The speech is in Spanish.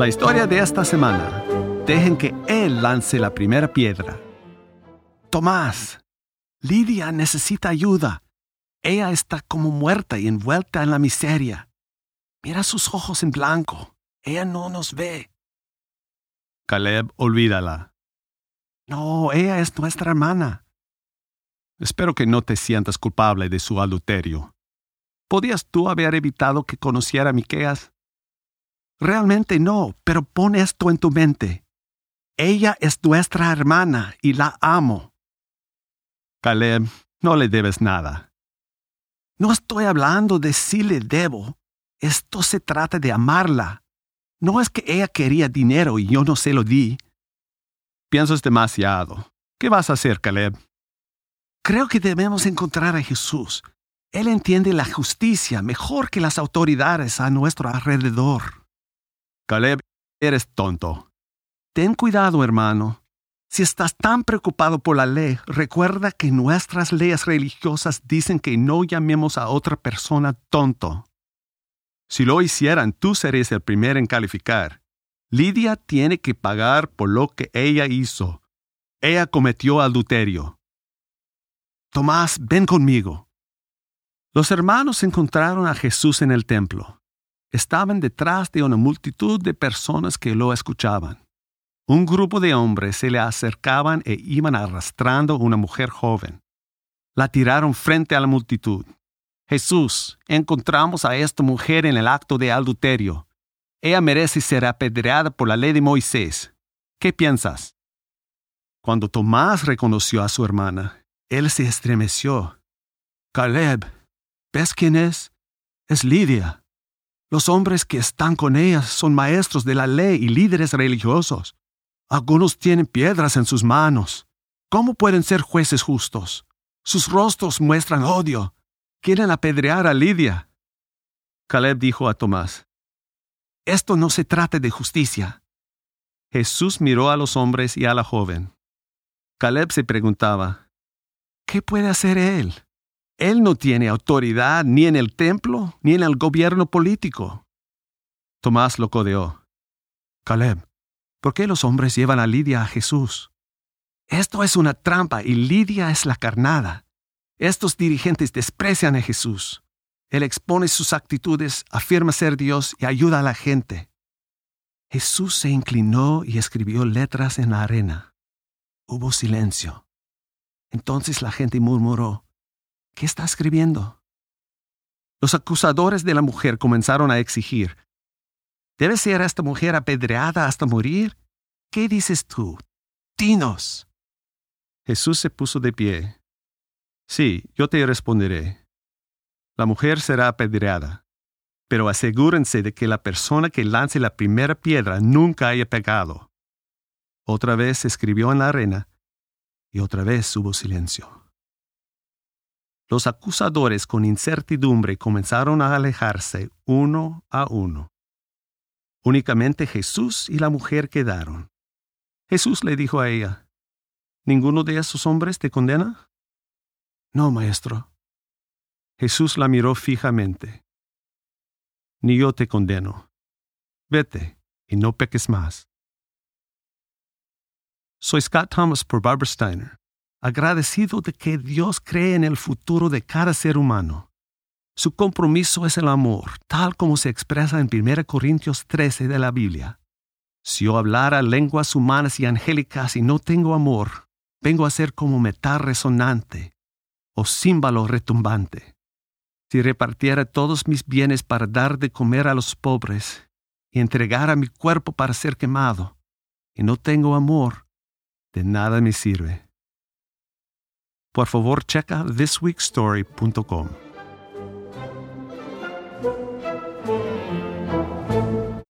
La historia de esta semana. Dejen que Él lance la primera piedra. Tomás, Lidia necesita ayuda. Ella está como muerta y envuelta en la miseria. Mira sus ojos en blanco. Ella no nos ve. Caleb, olvídala. No, ella es nuestra hermana. Espero que no te sientas culpable de su adulterio. ¿Podías tú haber evitado que conociera a Miqueas? Realmente no, pero pon esto en tu mente. Ella es nuestra hermana y la amo. Caleb, no le debes nada. No estoy hablando de si le debo. Esto se trata de amarla. No es que ella quería dinero y yo no se lo di. Piensas demasiado. ¿Qué vas a hacer, Caleb? Creo que debemos encontrar a Jesús. Él entiende la justicia mejor que las autoridades a nuestro alrededor. Caleb, eres tonto. Ten cuidado, hermano. Si estás tan preocupado por la ley, recuerda que nuestras leyes religiosas dicen que no llamemos a otra persona tonto. Si lo hicieran, tú serías el primero en calificar. Lidia tiene que pagar por lo que ella hizo. Ella cometió adulterio. Tomás, ven conmigo. Los hermanos encontraron a Jesús en el templo. Estaban detrás de una multitud de personas que lo escuchaban. Un grupo de hombres se le acercaban e iban arrastrando una mujer joven. La tiraron frente a la multitud. Jesús, encontramos a esta mujer en el acto de adulterio. Ella merece ser apedreada por la ley de Moisés. ¿Qué piensas? Cuando Tomás reconoció a su hermana, él se estremeció. Caleb, ¿ves quién es? Es Lidia. Los hombres que están con ella son maestros de la ley y líderes religiosos. Algunos tienen piedras en sus manos. ¿Cómo pueden ser jueces justos? Sus rostros muestran odio. Quieren apedrear a Lidia. Caleb dijo a Tomás, Esto no se trata de justicia. Jesús miró a los hombres y a la joven. Caleb se preguntaba, ¿qué puede hacer él? Él no tiene autoridad ni en el templo ni en el gobierno político. Tomás lo codeó. Caleb, ¿por qué los hombres llevan a Lidia a Jesús? Esto es una trampa y Lidia es la carnada. Estos dirigentes desprecian a Jesús. Él expone sus actitudes, afirma ser Dios y ayuda a la gente. Jesús se inclinó y escribió letras en la arena. Hubo silencio. Entonces la gente murmuró, ¿qué está escribiendo? Los acusadores de la mujer comenzaron a exigir, ¿debe ser esta mujer apedreada hasta morir? ¿Qué dices tú? Dinos. Jesús se puso de pie. Sí, yo te responderé. La mujer será apedreada, pero asegúrense de que la persona que lance la primera piedra nunca haya pecado. Otra vez escribió en la arena, y otra vez hubo silencio. Los acusadores con incertidumbre comenzaron a alejarse uno a uno. Únicamente Jesús y la mujer quedaron. Jesús le dijo a ella, ¿Ninguno de esos hombres te condena? No, maestro. Jesús la miró fijamente. Ni yo te condeno. Vete y no peques más. Soy Scott Thomas por Barbara Steiner, agradecido de que Dios cree en el futuro de cada ser humano. Su compromiso es el amor, tal como se expresa en 1 Corintios 13 de la Biblia. Si yo hablara lenguas humanas y angélicas y no tengo amor, vengo a ser como metal resonante o címbalo retumbante. Si repartiera todos mis bienes para dar de comer a los pobres y entregara mi cuerpo para ser quemado, y no tengo amor, de nada me sirve. Por favor, checa thisweekstory.com.